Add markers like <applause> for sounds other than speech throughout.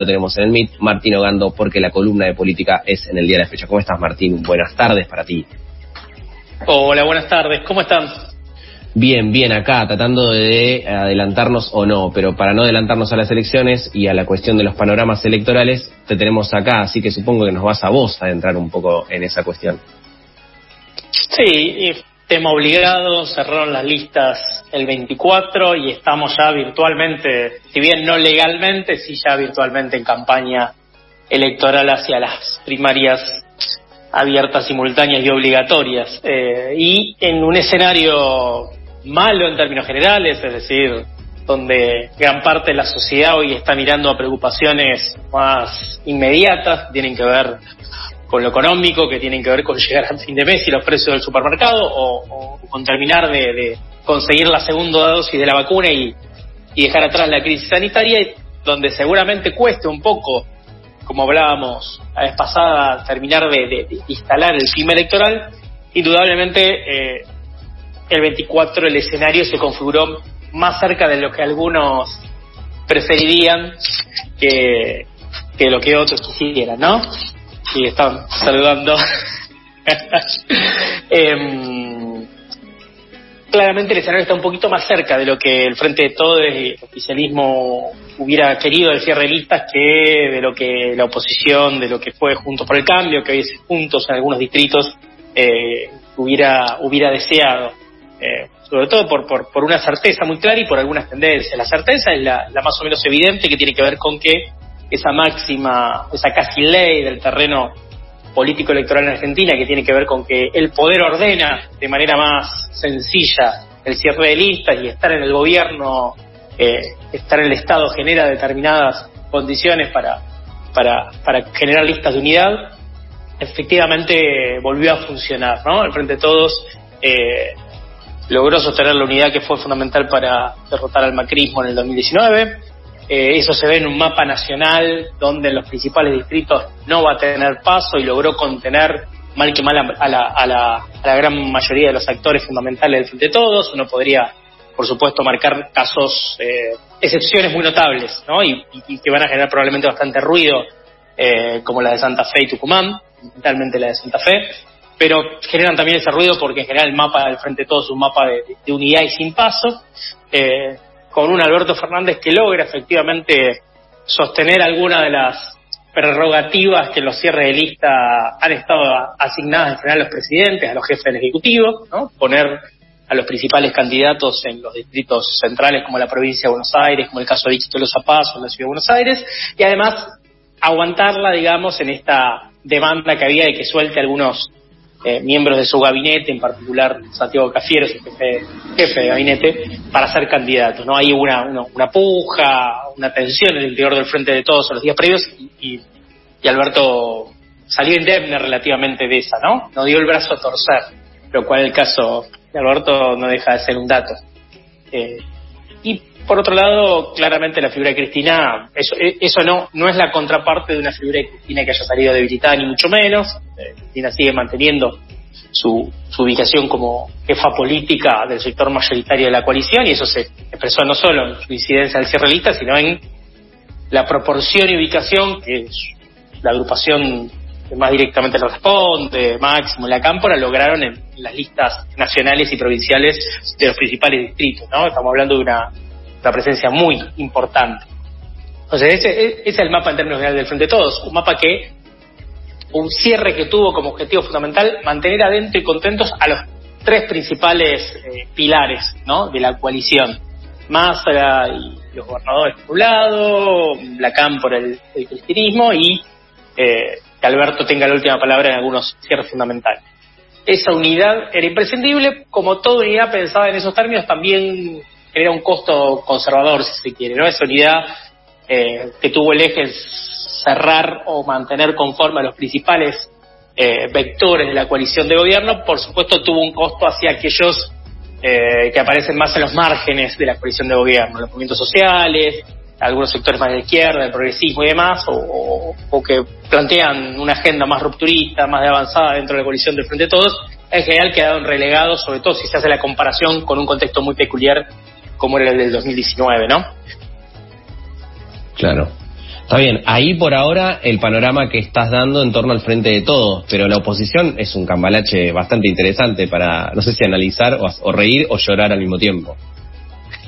lo tenemos en el MIT, Martín Ogando, porque la columna de política es en el día de la fecha. ¿Cómo estás, Martín? Buenas tardes para ti. Hola, buenas tardes. ¿Cómo están? Bien, bien, acá, tratando de adelantarnos o no, pero para no adelantarnos a las elecciones y a la cuestión de los panoramas electorales, te tenemos acá, así que supongo que nos vas a vos a entrar un poco en esa cuestión. Sí, tema obligado, cerraron las listas el 24 y estamos ya virtualmente, si bien no legalmente, sí ya virtualmente en campaña electoral hacia las primarias abiertas, simultáneas y obligatorias. Eh, y en un escenario malo en términos generales, es decir, donde gran parte de la sociedad hoy está mirando a preocupaciones más inmediatas, tienen que ver con lo económico, que tienen que ver con <laughs> llegar al fin de mes y los precios del supermercado, o, con terminar de, conseguir la segunda dosis de la vacuna y, dejar atrás la crisis sanitaria, donde seguramente cueste un poco, como hablábamos la vez pasada, terminar de, instalar el clima electoral, indudablemente eh, el 24 el escenario se configuró más cerca de lo que algunos preferirían que, que lo que otros quisieran, ¿no? Y están saludando. <laughs> Em, claramente el escenario está un poquito más cerca de lo que el Frente de Todos y el oficialismo hubiera querido del cierre de listas que de lo que la oposición, de lo que fue Juntos por el Cambio, que hoy es Juntos en algunos distritos, eh, hubiera, hubiera deseado. Eh, sobre todo por, por, por, una certeza muy clara y por algunas tendencias. La certeza es la, la más o menos evidente que tiene que ver con que esa máxima, esa casi ley del terreno político electoral en Argentina que tiene que ver con que el poder ordena de manera más sencilla el cierre de listas y estar en el gobierno, eh, estar en el Estado genera determinadas condiciones para, para, para generar listas de unidad, efectivamente volvió a funcionar, ¿no? El Frente de Todos eh, logró sostener la unidad que fue fundamental para derrotar al macrismo en el 2019 eh, eso se ve en un mapa nacional donde en los principales distritos no va a tener paso y logró contener mal que mal a la, a la, a la gran mayoría de los actores fundamentales del Frente Todos. Uno podría, por supuesto, marcar casos, eh, excepciones muy notables, ¿no? Y, que van a generar probablemente bastante ruido, eh, como la de Santa Fe y Tucumán, fundamentalmente la de Santa Fe, pero generan también ese ruido porque en general el mapa del Frente de Todos es un mapa de, de unidad y sin paso. Eh, con un Alberto Fernández que logra efectivamente sostener alguna de las prerrogativas que en los cierres de lista han estado asignadas en general a los presidentes, a los jefes del Ejecutivo, ¿no? poner a los principales candidatos en los distritos centrales como la provincia de Buenos Aires, como el caso de Víctor Los Zapatos en la ciudad de Buenos Aires, y además aguantarla, digamos, en esta demanda que había de que suelte algunos eh, miembros de su gabinete, en particular Santiago Cafiero, su jefe, jefe de gabinete, para ser candidatos. ¿no? Hay una, una, puja, una tensión en el interior del Frente de Todos los días previos y, y, Alberto salió indemne relativamente de esa, ¿no? No dio el brazo a torcer, lo cual el caso de Alberto no deja de ser un dato. Eh, por otro lado, claramente la figura de Cristina, eso, eh, eso no, no es la contraparte de una figura de Cristina que haya salido debilitada, ni mucho menos. Eh, Cristina sigue manteniendo su, su, ubicación como jefa política del sector mayoritario de la coalición y eso se expresó no solo en su incidencia al cierre lista, sino en la proporción y ubicación que la agrupación que más directamente le responde, Máximo y la Cámpora, lograron en, las listas nacionales y provinciales de los principales distritos. ¿no? Estamos hablando de una una presencia muy importante. Entonces, ese, es el mapa en términos generales del Frente de Todos, un mapa que, un cierre que tuvo como objetivo fundamental mantener adentro y contentos a los tres principales eh, pilares ¿no? de la coalición. Massa y los gobernadores por un lado, Lacán por el, cristianismo y eh, que Alberto tenga la última palabra en algunos cierres fundamentales. Esa unidad era imprescindible, como toda unidad pensada en esos términos, también era un costo conservador, si se quiere, ¿no? Esa unidad eh, que tuvo el eje cerrar o mantener conforme a los principales eh, vectores de la coalición de gobierno, por supuesto tuvo un costo hacia aquellos eh, que aparecen más en los márgenes de la coalición de gobierno, los movimientos sociales, algunos sectores más de izquierda, el progresismo y demás, o, o, que plantean una agenda más rupturista, más de avanzada dentro de la coalición del Frente de Todos, en general quedaron relegados, sobre todo si se hace la comparación con un contexto muy peculiar como era el del 2019, ¿no? Claro. Está bien, ahí por ahora el panorama que estás dando en torno al frente de todos, pero la oposición es un cambalache bastante interesante para, no sé si analizar o, reír o llorar al mismo tiempo.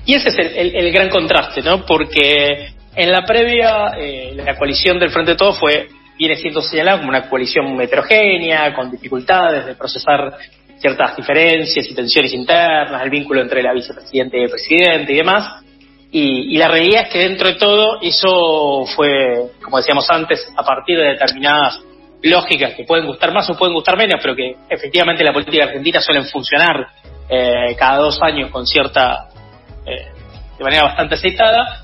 Y ese es el, gran contraste, ¿no? Porque en la previa, eh, la coalición del Frente de Todos fue, viene siendo señalada como una coalición heterogénea, con dificultades de procesar ciertas diferencias y tensiones internas, el vínculo entre la vicepresidenta y el presidente y demás. Y, la realidad es que dentro de todo eso fue, como decíamos antes, a partir de determinadas lógicas que pueden gustar más o pueden gustar menos, pero que efectivamente la política argentina suelen funcionar eh, cada dos años con cierta, eh, de manera bastante aceitada,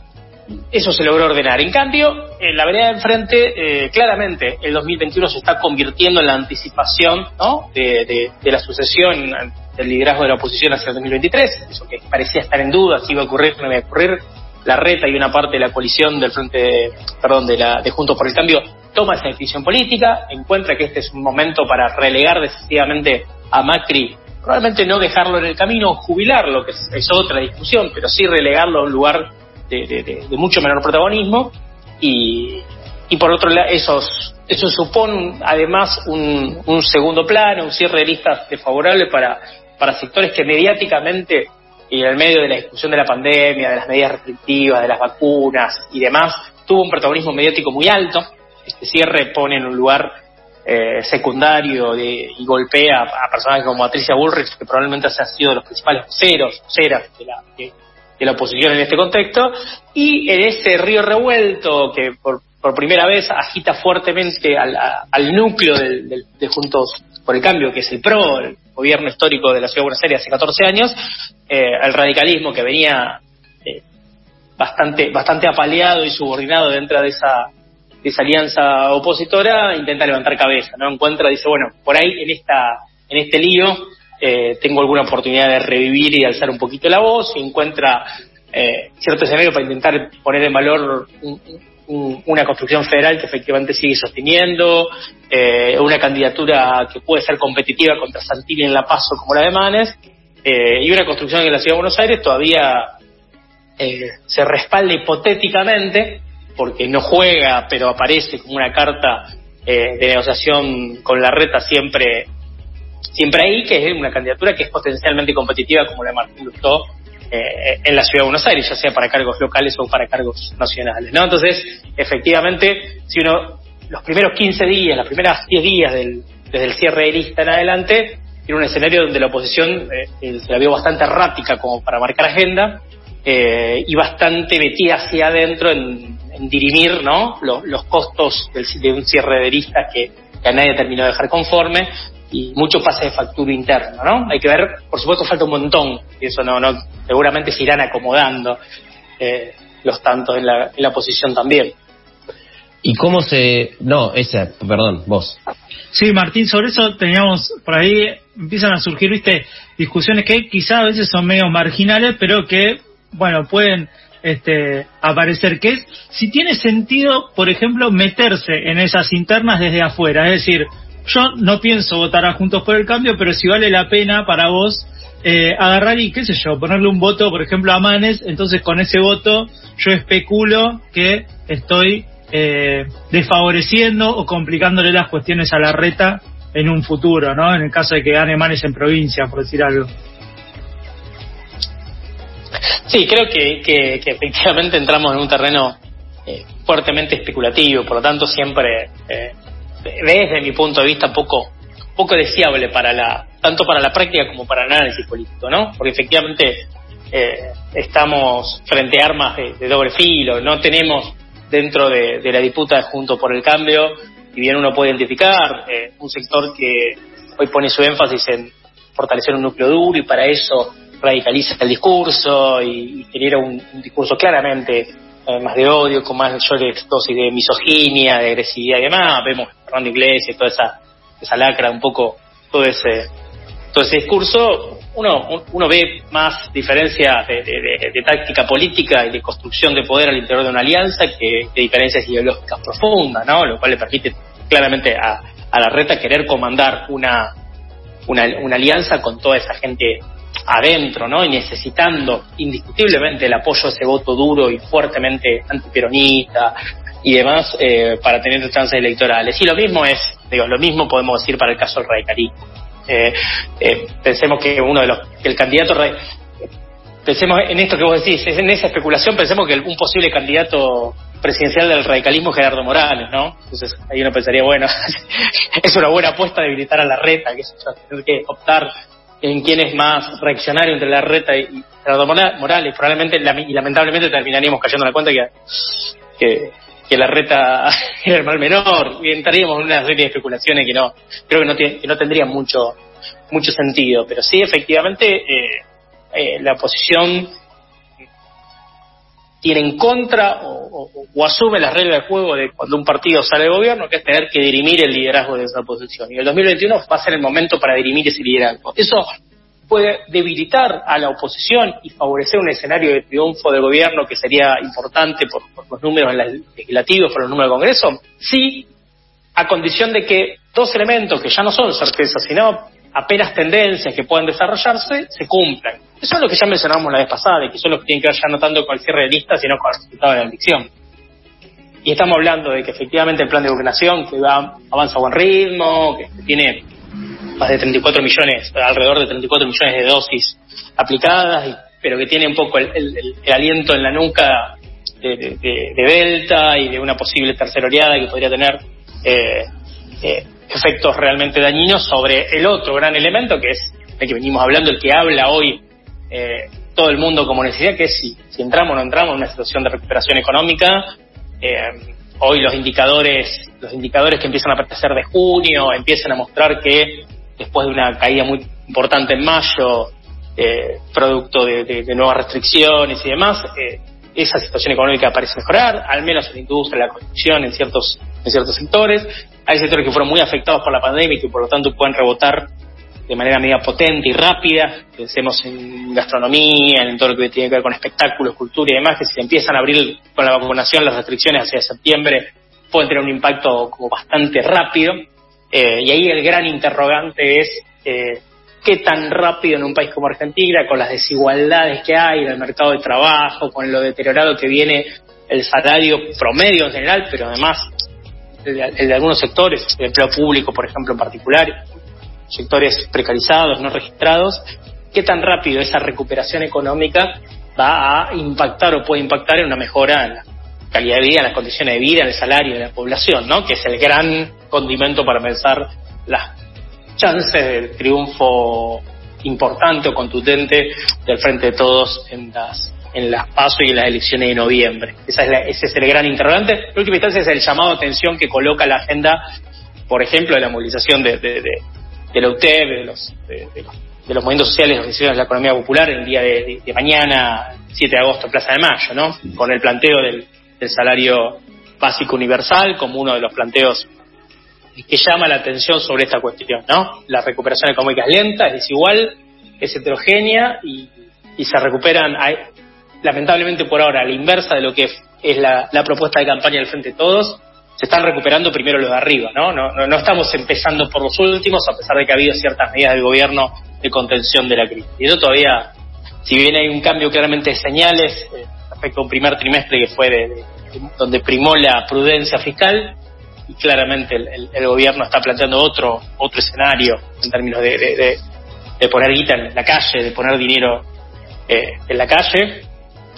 eso se logró ordenar. En cambio, en la vereda de enfrente, eh, claramente el 2021 se está convirtiendo en la anticipación de, de la sucesión del liderazgo de la oposición hacia el 2023, eso que parecía estar en duda si iba a ocurrir no iba a ocurrir. La reta y una parte de la coalición del frente, perdón, de la de Juntos por el Cambio toma esa decisión política, encuentra que este es un momento para relegar decisivamente a Macri, probablemente no dejarlo en el camino, jubilarlo, que es, otra discusión, pero sí relegarlo a un lugar de, mucho menor protagonismo y, y por otro lado esos eso supone además un, un segundo plano, un cierre de listas desfavorable para para sectores que mediáticamente y en el medio de la discusión de la pandemia, de las medidas restrictivas, de las vacunas y demás, tuvo un protagonismo mediático muy alto. Este cierre pone en un lugar eh, secundario de, y golpea a personajes como Patricia Bullrich, que probablemente han sido los principales voceros, voceras de la, de, la oposición en este contexto, y en ese río revuelto que por, por primera vez agita fuertemente al, núcleo de Juntos por el Cambio, que es el PRO, el gobierno histórico de la Ciudad de Buenos Aires hace 14 años, eh, el radicalismo que venía eh, bastante, bastante apaleado y subordinado dentro de esa, de esa alianza opositora, intenta levantar cabeza, ¿no? Encuentra, dice, bueno, por ahí en esta, en este lío eh, tengo alguna oportunidad de revivir y alzar un poquito la voz, y encuentra eh, cierto escenario para intentar poner en valor un, una construcción federal que efectivamente sigue sosteniendo, eh, una candidatura que puede ser competitiva contra Santilli en La Paso como la de Manes, eh, y una construcción en la Ciudad de Buenos Aires todavía eh, se respalda hipotéticamente, porque no juega, pero aparece como una carta de negociación con la reta siempre siempre ahí, que es una candidatura que es potencialmente competitiva como la de Martín Lustó eh, en la ciudad de Buenos Aires, ya sea para cargos locales o para cargos nacionales. ¿no? Entonces, efectivamente, si uno, los primeros 15 días, las primeras 10 días del, desde el cierre de lista en adelante, tiene un escenario donde la oposición eh, se la vio bastante errática como para marcar agenda eh, y bastante metida hacia adentro en, dirimir ¿no? los, costos de un cierre de listas que, que a nadie terminó de dejar conforme y mucho pase de factura interno, ¿no? Hay que ver, por supuesto falta un montón, y eso no, no seguramente se irán acomodando eh, los tantos en la, en la posición también. ¿Y cómo se...? No, esa, perdón, vos. Sí, Martín, sobre eso teníamos, por ahí empiezan a surgir, viste, discusiones que quizás a veces son medio marginales, pero que, bueno, pueden este, aparecer, que es si tiene sentido, por ejemplo, meterse en esas internas desde afuera, es decir, yo no pienso votar a Juntos por el Cambio, pero si vale la pena para vos eh, agarrar y, qué sé yo, ponerle un voto, por ejemplo, a Manes, entonces con ese voto yo especulo que estoy eh, desfavoreciendo o complicándole las cuestiones a la reta en un futuro, ¿no? En el caso de que gane Manes en provincia, por decir algo. Sí, creo que, que, efectivamente entramos en un terreno eh, fuertemente especulativo, por lo tanto siempre eh, desde mi punto de vista poco poco deseable para la tanto para la práctica como para el análisis político, ¿no? Porque efectivamente eh, estamos frente a armas de, doble filo, no tenemos dentro de, la disputa Junto por el Cambio, y bien uno puede identificar eh, un sector que hoy pone su énfasis en fortalecer un núcleo duro y para eso radicaliza el discurso y, genera un, discurso claramente más de odio, con más mayores dosis de misoginia, de agresividad y demás. Vemos Fernando Iglesias, toda esa, esa lacra, un poco todo ese, todo ese discurso, uno, uno ve más diferencias de, táctica política y de construcción de poder al interior de una alianza que, diferencias ideológicas profundas, ¿no? Lo cual le permite claramente a, a la reta querer comandar una, una, una alianza con toda esa gente adentro, ¿no? Y necesitando indiscutiblemente el apoyo de ese voto duro y fuertemente antiperonista, y demás eh, para tener chances electorales. Y lo mismo es, digo, lo mismo podemos decir para el caso del radicalismo. Eh, eh, pensemos que uno de los, que el candidato, pensemos en esto que vos decís, en esa especulación, pensemos que un posible candidato presidencial del radicalismo es Gerardo Morales, ¿no? Entonces ahí uno pensaría, bueno, <laughs> es una buena apuesta debilitar a la reta, que es tener que optar en quién es más reaccionario entre la reta y Gerardo Morales. Probablemente y lamentablemente terminaríamos cayendo en la cuenta que, que, la reta <laughs> era el mal menor y entraríamos en una serie de especulaciones que no creo que no, que no tendrían mucho mucho sentido. Pero sí, efectivamente, eh, eh, la oposición tiene en contra o, asume las reglas del juego de cuando un partido sale de gobierno, que es tener que dirimir el liderazgo de esa oposición. Y el 2021 va a ser el momento para dirimir ese liderazgo. Eso puede debilitar a la oposición y favorecer un escenario de triunfo del gobierno que sería importante por, los números legislativos, por los números del Congreso, sí, a condición de que dos elementos que ya no son certezas, sino apenas tendencias que puedan desarrollarse, se cumplan. Eso es lo que ya mencionamos la vez pasada, y que son los que tienen que ver ya no tanto con el cierre de listas, sino con el resultado de la elección. Y estamos hablando de que efectivamente el plan de vacunación que va, avanza a buen ritmo, que tiene más de 34 millones, alrededor de 34 millones de dosis aplicadas, pero que tiene un poco el, aliento en la nuca de, de, Delta y de una posible tercera oleada que podría tener eh, eh, efectos realmente dañinos sobre el otro gran elemento que es el que venimos hablando, el que habla hoy eh, todo el mundo como necesidad, que es si, entramos o no entramos en una situación de recuperación económica. Eh, hoy los indicadores, los indicadores que empiezan a aparecer de junio empiezan a mostrar que después de una caída muy importante en mayo, eh, producto de, nuevas restricciones y demás, esa situación económica parece mejorar, al menos en la industria, la construcción, en ciertos, en ciertos sectores. Hay sectores que fueron muy afectados por la pandemia y que por lo tanto pueden rebotar de manera media potente y rápida. Pensemos en gastronomía, en todo lo que tiene que ver con espectáculos, cultura y demás, que si empiezan a abrir con la vacunación las restricciones hacia septiembre, pueden tener un impacto como bastante rápido. Eh, y ahí el gran interrogante es eh, qué tan rápido en un país como Argentina, con las desigualdades que hay en el mercado de trabajo, con lo deteriorado que viene el salario promedio en general, pero además el de, algunos sectores, el empleo público, por ejemplo, en particular, sectores precarizados, no registrados, qué tan rápido esa recuperación económica va a impactar o puede impactar en una mejora en la calidad de vida, en las condiciones de vida, en el salario de la población, ¿no? Que es el gran condimento para pensar las chances del triunfo importante o contundente del Frente de Todos en las en las PASO y en las elecciones de noviembre. Esa es ese es el gran interrogante. En última instancia es el llamado a atención que coloca la agenda, por ejemplo, de la movilización de, de la UTEP, de los, de, los, movimientos sociales, de la economía popular, el día de, mañana, 7 de agosto, Plaza de Mayo, ¿no? Con el planteo del, salario básico universal como uno de los planteos que llama la atención sobre esta cuestión, ¿no? La recuperación económica es lenta, es desigual, es heterogénea y, se recuperan, lamentablemente por ahora, a la inversa de lo que es la, la propuesta de campaña del Frente de Todos, se están recuperando primero los de arriba, ¿no? No, no, estamos empezando por los últimos, a pesar de que ha habido ciertas medidas del gobierno de contención de la crisis. Y eso todavía, si bien hay un cambio claramente de señales eh, respecto a un primer trimestre que fue de, donde primó la prudencia fiscal, y claramente el, gobierno está planteando otro otro escenario en términos de, de, poner guita en la calle, de poner dinero eh, en la calle,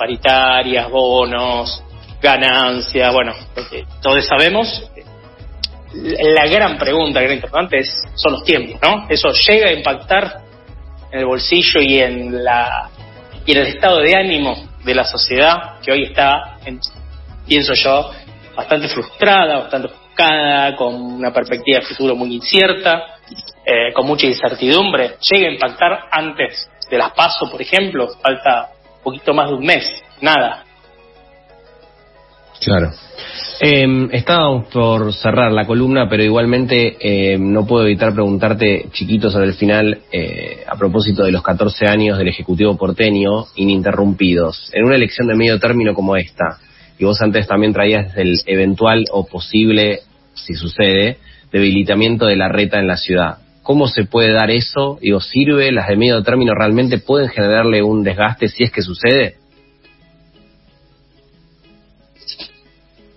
paritarias, bonos, ganancias, bueno, todos sabemos. La gran pregunta, gran importante es, son los tiempos, ¿no? Eso llega a impactar en el bolsillo y en la y en el estado de ánimo de la sociedad que hoy está, pienso yo, bastante frustrada, bastante ofuscada, con una perspectiva de futuro muy incierta, eh, con mucha incertidumbre. Llega a impactar antes de las pasos, por ejemplo, falta poquito más de un mes, nada. Claro. Eh, estábamos por cerrar la columna, pero igualmente eh, no puedo evitar preguntarte, chiquito, sobre el final, eh, a propósito de los 14 años del Ejecutivo porteño ininterrumpidos. En una elección de medio término como esta, y vos antes también traías el eventual o posible, si sucede, debilitamiento de la reta en la ciudad. ¿Cómo se puede dar eso? Digo, ¿sirve? ¿Las de medio término realmente pueden generarle un desgaste si es que sucede?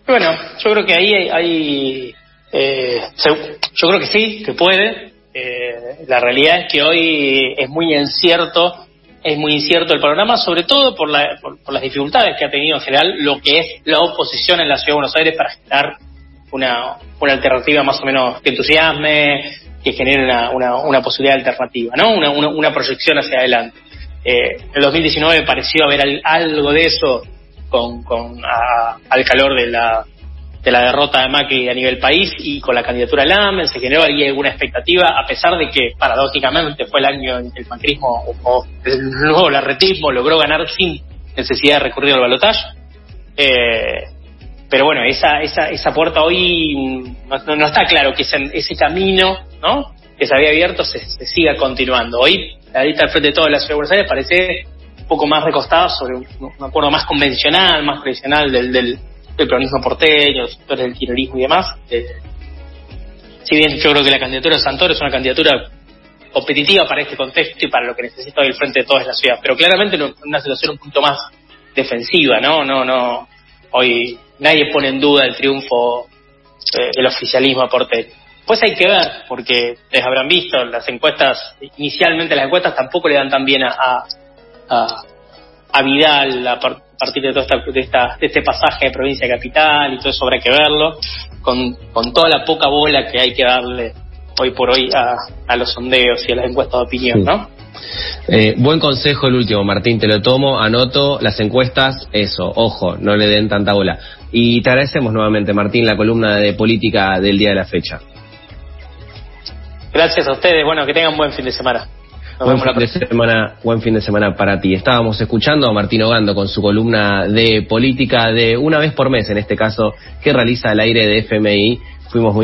Bueno, yo creo que ahí hay, eh, yo creo que sí, que puede. Eh, la realidad es que hoy es muy incierto, es muy incierto el panorama, sobre todo por, la, por, las dificultades que ha tenido en general lo que es la oposición en la Ciudad de Buenos Aires para generar una, una alternativa más o menos que entusiasme, que genere una, una, una posibilidad alternativa, ¿no? Una, una, proyección hacia adelante. Eh, en el 2019 pareció haber algo de eso con, con al calor de la, de la derrota de Macri a nivel país y con la candidatura Lamen se generó alguna expectativa, a pesar de que paradójicamente fue el año en que el macrismo o, el nuevo larretismo logró ganar sin necesidad de recurrir al balotaje. Eh, pero bueno, esa, esa, esa puerta hoy no, no, está claro que ese, camino ¿no? que se había abierto se, siga continuando. Hoy la lista al frente de toda la ciudad de Buenos Aires parece un poco más recostada sobre un, acuerdo más convencional, más tradicional del, del, peronismo porteño, los sectores del kirchnerismo y demás. Eh, si bien yo creo que la candidatura de Santoro es una candidatura competitiva para este contexto y para lo que necesita hoy el frente de toda la ciudad, pero claramente en una situación un punto más defensiva, ¿no? No, no. Hoy nadie pone en duda el triunfo eh, del oficialismo porteño. Pues hay que ver, porque ustedes habrán visto, las encuestas, inicialmente las encuestas tampoco le dan tan bien a, a, a Vidal a partir de, todo esta, de, esta, de este pasaje de provincia capital y todo eso habrá que verlo, con, con toda la poca bola que hay que darle hoy por hoy a, a los sondeos y a las encuestas de opinión, ¿no? Eh, buen consejo el último, Martín, te lo tomo, anoto las encuestas, eso, ojo, no le den tanta bola. Y te agradecemos nuevamente, Martín, la columna de política del día de la fecha. Gracias a ustedes. Bueno, que tengan buen fin de semana. buen fin de semana, buen fin de semana para ti. Estábamos escuchando a Martín Ogando con su columna de política de una vez por mes, en este caso, que realiza al aire de FMI. Fuimos muy